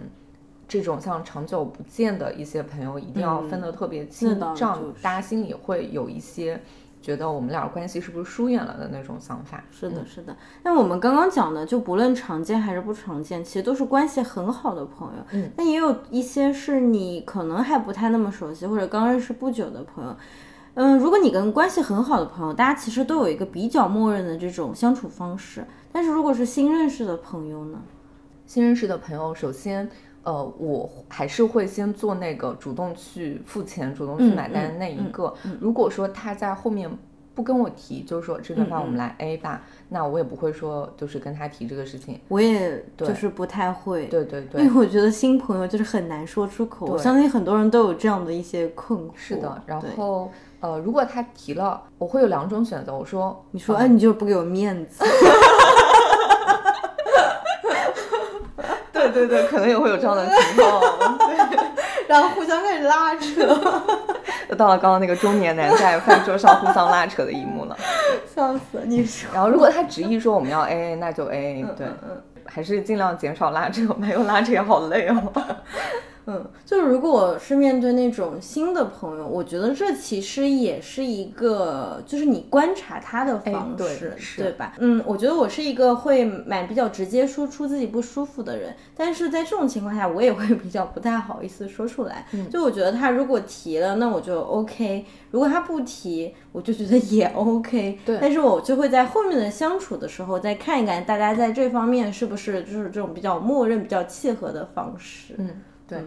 [SPEAKER 2] 这种像长久不见的一些朋友，一定要分得特别清
[SPEAKER 1] 嗯是的
[SPEAKER 2] 账，
[SPEAKER 1] 就是
[SPEAKER 2] 大家心里会有一些觉得我们俩关系是不是疏远了的那种想法。
[SPEAKER 1] 是的，是的。那我们刚刚讲的，就不论常见还是不常见，其实都是关系很好的朋友。
[SPEAKER 2] 嗯，
[SPEAKER 1] 但也有一些是你可能还不太那么熟悉，或者刚认识不久的朋友。嗯，如果你跟关系很好的朋友，大家其实都有一个比较默认的这种相处方式。但是如果是新认识的朋友呢？
[SPEAKER 2] 新认识的朋友，首先，呃，我还是会先做那个主动去付钱、主动去
[SPEAKER 1] 嗯
[SPEAKER 2] 买单的那一个。如果说他在后面不跟我提，就是说这顿饭我们来 A 吧，那我也不会说就是跟他提这个事情。
[SPEAKER 1] 我也就是不太会。
[SPEAKER 2] 对对对，
[SPEAKER 1] 因为我觉得新朋友就是很难说出口，我相信很多人都有这样的一些困惑。
[SPEAKER 2] 是的，然后呃，如果他提了，我会有两种选择。我说，
[SPEAKER 1] 你说，哎，你就是不给我面子。
[SPEAKER 2] 对对对，可能也会有这样的情况。
[SPEAKER 1] 然后互相开始拉扯，
[SPEAKER 2] 又到了刚刚那个中年男在饭桌上互相拉扯的一幕了。
[SPEAKER 1] 笑死！你说，
[SPEAKER 2] 然后如果他执意说我们要 A A，那就 A A，对，
[SPEAKER 1] 嗯
[SPEAKER 2] 还是尽量减少拉扯，没有拉扯也好累哦。
[SPEAKER 1] 嗯，就是如果我是面对那种新的朋友，我觉得这其实也是一个，就是你观察他的方式，
[SPEAKER 2] 是
[SPEAKER 1] 对吧？嗯，我觉得我是一个会蛮比较直接说出自己不舒服的人，但是在这种情况下，我也会比较不太好意思说出来。就我觉得他如果提了，那我就 OK；如果他不提，我就觉得也 OK。
[SPEAKER 2] 对
[SPEAKER 1] 但是我就会在后面的相处的时候，再看一看大家在这方面是不是就是这种比较默认、比较契合的方式。
[SPEAKER 2] 嗯，对，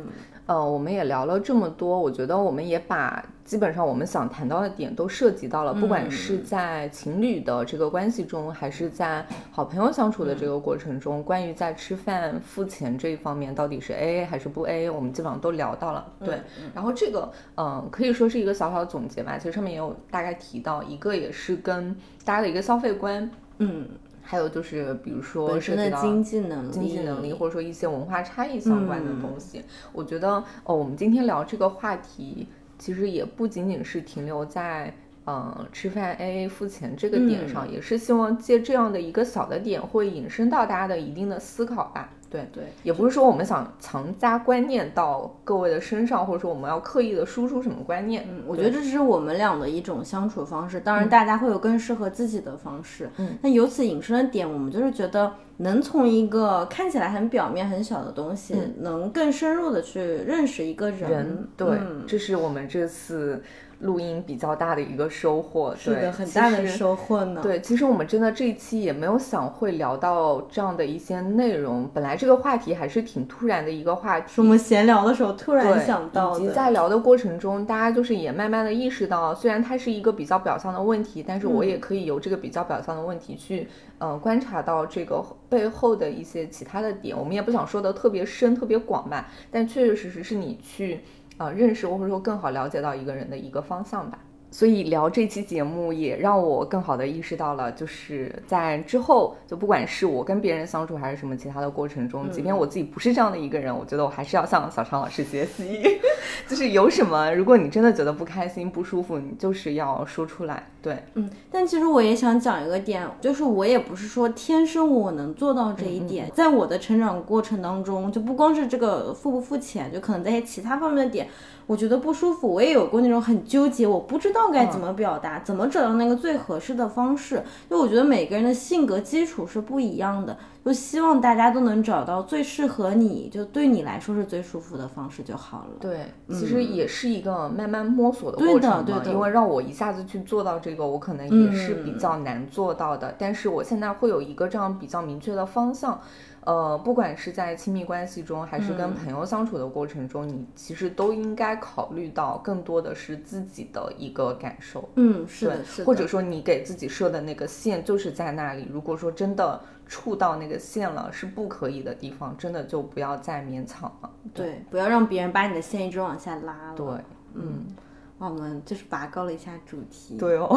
[SPEAKER 2] 呃，我们也聊了这么多，我觉得我们也把基本上我们想谈到的点都涉及到了，不管是在情侣的这个关系中，还是在好朋友相处的这个过程中，关于在吃饭付钱这一方面，到底是 A A 还是不 A A，我们基本上都聊到了。对，然后这个嗯、可以说是一个小小的总结吧，其实上面也有大概提到，一个也是跟大家的一个消费观，
[SPEAKER 1] 嗯，
[SPEAKER 2] 还有就是比如说
[SPEAKER 1] 本身的
[SPEAKER 2] 涉及到
[SPEAKER 1] 经济能力、
[SPEAKER 2] 经济能力，或者说一些文化差异相关的东西。我觉得，哦，我们今天聊这个话题，其实也不仅仅是停留在嗯，吃饭 AA 付钱这个点上，也是希望借这样的一个小的点，会引申到大家的一定的思考吧。对
[SPEAKER 1] 对，
[SPEAKER 2] 也不是说我们想强加观念到各位的身上，或者说我们要刻意的输出什么观念。
[SPEAKER 1] 嗯，我觉得这是我们俩的一种相处方式，当然大家会有更适合自己的方式。
[SPEAKER 2] 嗯，
[SPEAKER 1] 那由此引申的点，我们就是觉得能从一个看起来很表面、很小的东西，能更深入的去认识一个人。
[SPEAKER 2] 对，这是我们这次。录音比较大的一个收获，
[SPEAKER 1] 是的，很大的收获呢。
[SPEAKER 2] 对，其实我们真的这一期也没有想会聊到这样的一些内容。本来这个话题还是挺突然的一个话题，
[SPEAKER 1] 是我们闲聊的时候突然想到
[SPEAKER 2] 的。以及在聊的过程中，大家就是也慢慢的意识到，虽然它是一个比较表象的问题，但是我也可以由这个比较表象的问题去，呃，观察到这个背后的一些其他的点。我们也不想说的特别深、特别广吧，但确确实实是你去。啊，认识或者说更好了解到一个人的一个方向吧。所以聊这期节目也让我更好的意识到了，就是在之后，就不管是我跟别人相处还是什么其他的过程中，即便我自己不是这样的一个人，我觉得我还是要向小常老师学习。就是有什么，如果你真的觉得不开心、不舒服，你就是要说出来。对，
[SPEAKER 1] 嗯。但其实我也想讲一个点，就是我也不是说天生我能做到这一点，在我的成长过程当中，就不光是这个付不付钱，就可能在其他方面的点。我觉得不舒服，我也有过那种很纠结，我不知道该怎么表达，怎么找到那个最合适的方式。就我觉得每个人的性格基础是不一样的，就希望大家都能找到最适合你，就对你来说是最舒服的方式就好了。
[SPEAKER 2] 对，其实也是一个慢慢摸索的过程
[SPEAKER 1] 嘛。对的，对的。
[SPEAKER 2] 因为让我一下子去做到这个，我可能也是比较难做到的。但是我现在会有一个这样比较明确的方向。呃，不管是在亲密关系中，还是跟朋友相处的过程中，你其实都应该考虑到更多的是自己的一个感受。
[SPEAKER 1] 嗯，是的，是的。
[SPEAKER 2] 或者说，你给自己设的那个线就是在那里。如果说真的触到那个线了，是不可以的地方，真的就不要再勉强了。
[SPEAKER 1] 对，不要让别人把你的线一直往下拉了。
[SPEAKER 2] 对，嗯。
[SPEAKER 1] 我们就是拔高了一下主题，
[SPEAKER 2] 对哦，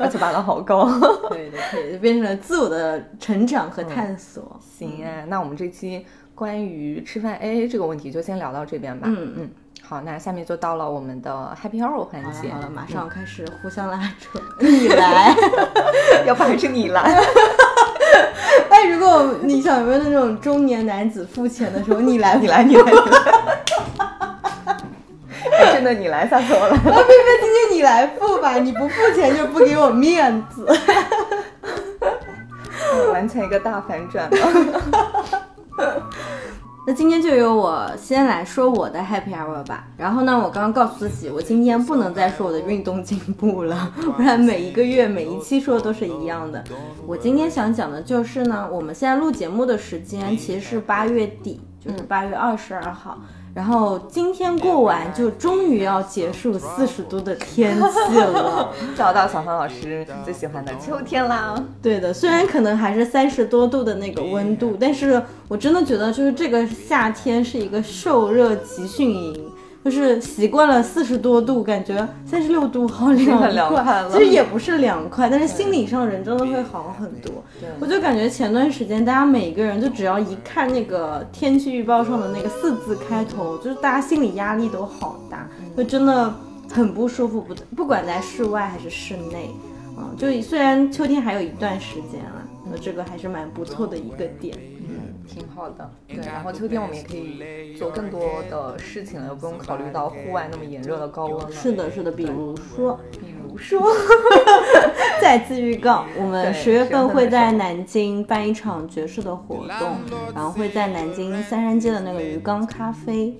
[SPEAKER 2] 而且拔得好高，
[SPEAKER 1] 对对对，就变成了自我的成长和探索。
[SPEAKER 2] 行啊，那我们这期关于吃饭 AA 这个问题就先聊到这边吧。
[SPEAKER 1] 嗯嗯，
[SPEAKER 2] 好，那下面就到了我们的 Happy Hour 环节，
[SPEAKER 1] 好了，马上开始互相拉扯，你来，
[SPEAKER 2] 要不还是你来？
[SPEAKER 1] 哎，如果你想有没有那种中年男子付钱的时候，你来，
[SPEAKER 2] 你来，你来。真的，你来，吓死我了！那
[SPEAKER 1] 菲菲，今天你来付吧，你不付钱就不给我面子。
[SPEAKER 2] 完成一个大反转。
[SPEAKER 1] 那今天就由我先来说我的 Happy Hour 吧。然后呢，我刚刚告诉自己，我今天不能再说我的运动进步了，不然每一个月每一期说的都是一样的。我今天想讲的就是呢，我们现在录节目的时间其实是八月底，就是八月二十二号。然后今天过完就终于要结束四十度的天气了，
[SPEAKER 2] 找到小芳老师最喜欢的秋天啦。
[SPEAKER 1] 对的，虽然可能还是三十多度的那个温度，但是我真的觉得就是这个夏天是一个受热集训营。就是习惯了四十多度，感觉三十六度好凉快。其实也不是凉快，但是心理上人真的会好很多。我就感觉前段时间大家每个人就只要一看那个天气预报上的那个四字开头，就是大家心理压力都好大，就真的很不舒服。不不管在室外还是室内，嗯，就虽然秋天还有一段时间了，那这个还是蛮不错的一个点。
[SPEAKER 2] 挺好的，对，然后秋天我们也可以做更多的事情了，又不用考虑到户外那么炎热的高温了。
[SPEAKER 1] 是的，是的，比如说，
[SPEAKER 2] 比如说，
[SPEAKER 1] 再次预告，我们十月份会在南京办一场爵士的活动，然后会在南京三山街的那个鱼缸咖啡，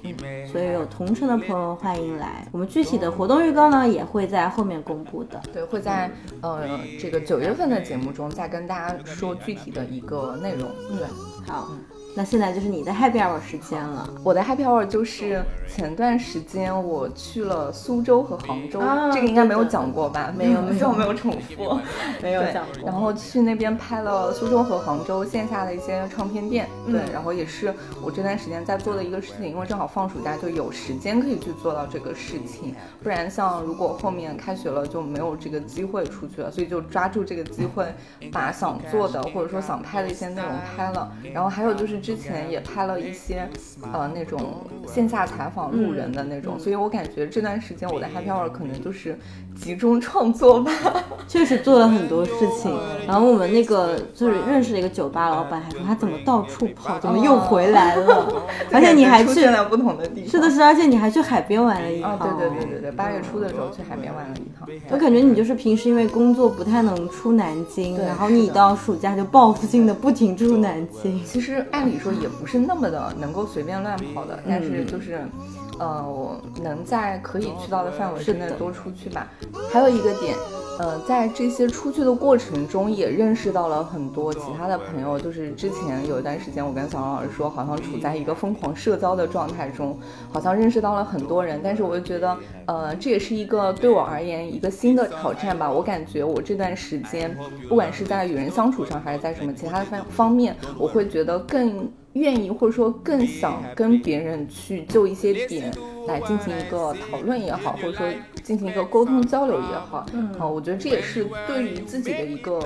[SPEAKER 1] 所以有同城的朋友欢迎来。我们具体的活动预告呢，也会在后面公布的。
[SPEAKER 2] 对，会在呃这个九月份的节目中再跟大家说具体的一个内容。
[SPEAKER 1] 对。好，那现在就是你的 Happy Hour 时间了。
[SPEAKER 2] 我的 Happy Hour 就是前段时间我去了苏州和杭州，这个应该没有讲过吧？
[SPEAKER 1] 没有，
[SPEAKER 2] 没有，没有重复，
[SPEAKER 1] 没有讲过。
[SPEAKER 2] 然后去那边拍了苏州和杭州线下的一些唱片店，对，然后也是我这段时间在做的一个事情，因为正好放暑假就有时间可以去做到这个事情，不然像如果后面开学了就没有这个机会出去了，所以就抓住这个机会，把想做的或者说想拍的一些内容拍了。然后还有就是之前也拍了一些呃那种线下采访路人的那种，所以我感觉这段时间我的 happy hour 可能就是集中创作吧。
[SPEAKER 1] 确实做了很多事情。然后我们那个就是认识了一个酒吧老板，还说他怎么到处跑，怎么又回来了？而且你还去
[SPEAKER 2] 了不同的地方。
[SPEAKER 1] 是的，是，而且你还去海边玩了一趟。
[SPEAKER 2] 对对对对对，八月初的时候去海边玩了一趟。
[SPEAKER 1] 我感觉你就是平时因为工作不太能出南京，然后你到暑假就报复性的不停出南京。
[SPEAKER 2] 其实按理说也不是那么的能够随便乱跑的，但是就是。呃，我能在可以去到的范围之内多出去吧。还有一个点，呃，在这些出去的过程中，也认识到了很多其他的朋友。就是之前有一段时间，我跟小王老师说，好像处在一个疯狂社交的状态中，好像认识到了很多人。但是我又觉得，呃，这也是一个对我而言一个新的挑战吧。我感觉我这段时间，不管是在与人相处上，还是在什么其他的方方面，我会觉得更。愿意或者说更想跟别人去就一些点来进行一个讨论也好，或者说进行一个沟通交流也好，嗯，我觉得这也是对于自己的一个。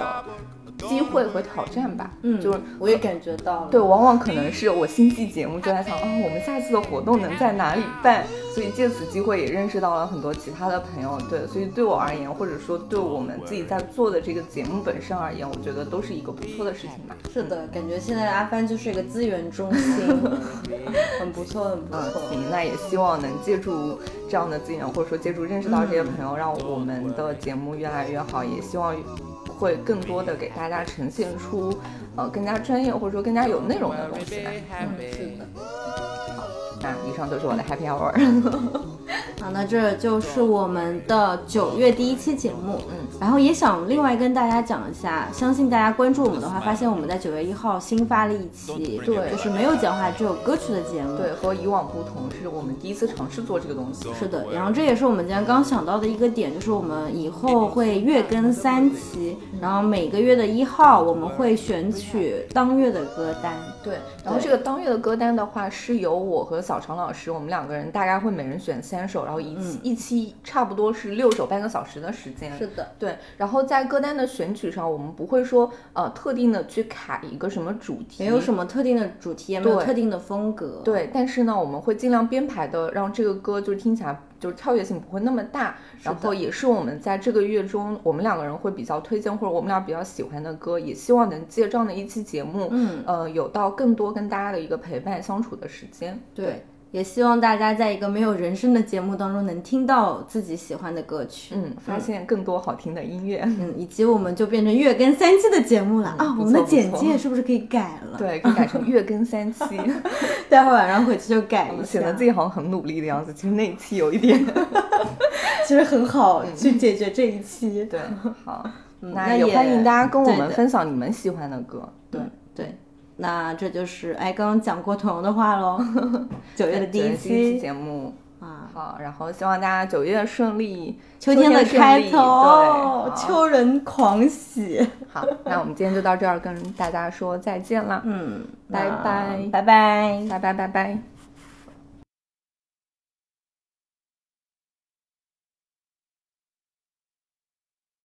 [SPEAKER 2] 机会和挑战吧，
[SPEAKER 1] 嗯，
[SPEAKER 2] 就是
[SPEAKER 1] 我也感觉到了，
[SPEAKER 2] 对，往往可能是我新季节目就在想，啊，我们下次的活动能在哪里办？所以借此机会也认识到了很多其他的朋友，对，所以对我而言，或者说对我们自己在做的这个节目本身而言，我觉得都是一个不错的事情吧。
[SPEAKER 1] 是的，感觉现在阿帆就是一个资源中心，很不错，很不错。
[SPEAKER 2] 行，那也希望能借助这样的资源，或者说借助认识到这些朋友，让我们的节目越来越好，也希望。会更多的给大家呈现出，呃，更加专业或者说更加有内容的东西吧。
[SPEAKER 1] 嗯，是的。
[SPEAKER 2] 好，那以上都是我的 Happy Hour。
[SPEAKER 1] 好，那这就是我们的九月第一期节目，嗯，然后也想另外跟大家讲一下，相信大家关注我们的话，发现我们在九月一号新发了一期，
[SPEAKER 2] 对，
[SPEAKER 1] 就是没有讲话，只有歌曲的节目，
[SPEAKER 2] 对，和以往不同，是我们第一次尝试做这个东西，
[SPEAKER 1] 是的，然后这也是我们今天刚想到的一个点，就是我们以后会月更三期，然后每个月的一号我们会选取当月的歌单，
[SPEAKER 2] 对，然后这个当月的歌单的话，是由我和小常老师，我们两个人大概会每人选三首。然后一期一期差不多是六首半个小时的时间，
[SPEAKER 1] 是的，
[SPEAKER 2] 对。然后在歌单的选取上，我们不会说呃特定的去卡一个什么主题，
[SPEAKER 1] 没有什么特定的主题，也没有特定的风格，
[SPEAKER 2] 对。但是呢，我们会尽量编排的让这个歌就是听起来就是跳跃性不会那么大，然后也是我们在这个月中我们两个人会比较推荐或者我们俩比较喜欢的歌，也希望能借这样的一期节目，嗯，呃，有到更多跟大家的一个陪伴相处的时间，
[SPEAKER 1] 对。也希望大家在一个没有人声的节目当中能听到自己喜欢的歌曲，
[SPEAKER 2] 嗯，发现更多好听的音乐，
[SPEAKER 1] 嗯，以及我们就变成月更三期的节目了啊！我们的简介是不是可以改了？
[SPEAKER 2] 对，可以改成月更三期，
[SPEAKER 1] 待会晚上回去就改一下，
[SPEAKER 2] 显得自己好像很努力的样子。其实那一期有一点，
[SPEAKER 1] 其实很好去解决这一期。
[SPEAKER 2] 对，好，那也欢迎大家跟我们分享你们喜欢的歌。
[SPEAKER 1] 对对。那这就是哎，刚刚讲过同样的话喽。九月的第
[SPEAKER 2] 一
[SPEAKER 1] 期
[SPEAKER 2] 节目啊，好，然后希望大家九月顺利，
[SPEAKER 1] 秋天的开头，秋人狂喜。
[SPEAKER 2] 好，那我们今天就到这儿，跟大家说再见啦。
[SPEAKER 1] 嗯，
[SPEAKER 2] 拜拜，
[SPEAKER 1] 拜拜，
[SPEAKER 2] 拜拜，拜拜。